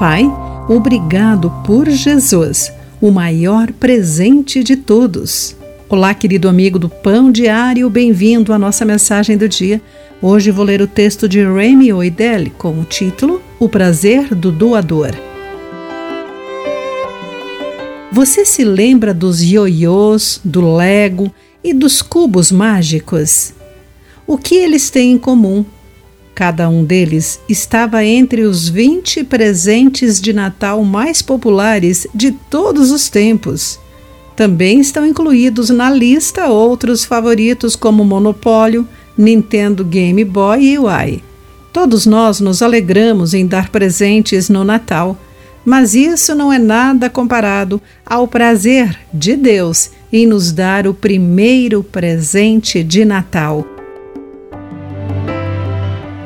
Pai, obrigado por Jesus, o maior presente de todos. Olá, querido amigo do Pão Diário, bem-vindo à nossa mensagem do dia. Hoje vou ler o texto de Remy Oidel com o título O Prazer do Doador. Você se lembra dos ioiôs, do Lego e dos cubos mágicos? O que eles têm em comum? Cada um deles estava entre os 20 presentes de Natal mais populares de todos os tempos. Também estão incluídos na lista outros favoritos como Monopólio, Nintendo Game Boy e Wii. Todos nós nos alegramos em dar presentes no Natal, mas isso não é nada comparado ao prazer de Deus em nos dar o primeiro presente de Natal.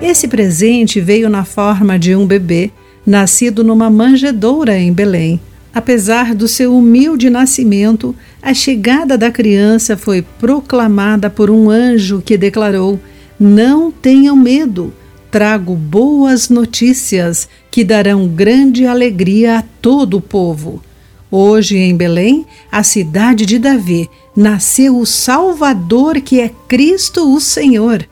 Esse presente veio na forma de um bebê, nascido numa manjedoura em Belém. Apesar do seu humilde nascimento, a chegada da criança foi proclamada por um anjo que declarou: Não tenham medo, trago boas notícias que darão grande alegria a todo o povo. Hoje em Belém, a cidade de Davi, nasceu o Salvador que é Cristo o Senhor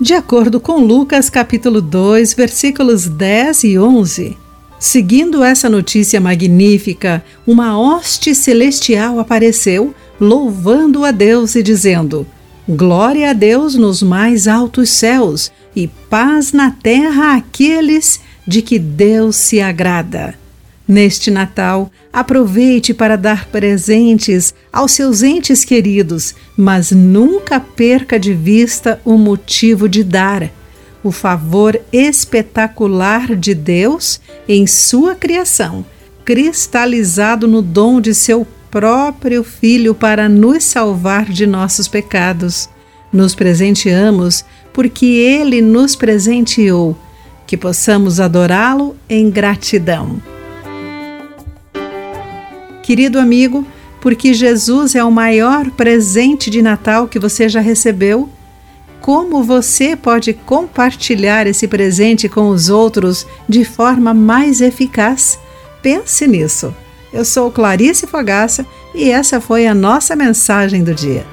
de acordo com Lucas capítulo 2, versículos 10 e 11. Seguindo essa notícia magnífica, uma hoste celestial apareceu, louvando a Deus e dizendo: Glória a Deus nos mais altos céus e paz na terra àqueles de que Deus se agrada. Neste Natal, aproveite para dar presentes aos seus entes queridos, mas nunca perca de vista o motivo de dar. O favor espetacular de Deus em sua criação, cristalizado no dom de seu próprio Filho para nos salvar de nossos pecados. Nos presenteamos porque Ele nos presenteou, que possamos adorá-lo em gratidão. Querido amigo, porque Jesus é o maior presente de Natal que você já recebeu, como você pode compartilhar esse presente com os outros de forma mais eficaz? Pense nisso. Eu sou Clarice Fogaça e essa foi a nossa mensagem do dia.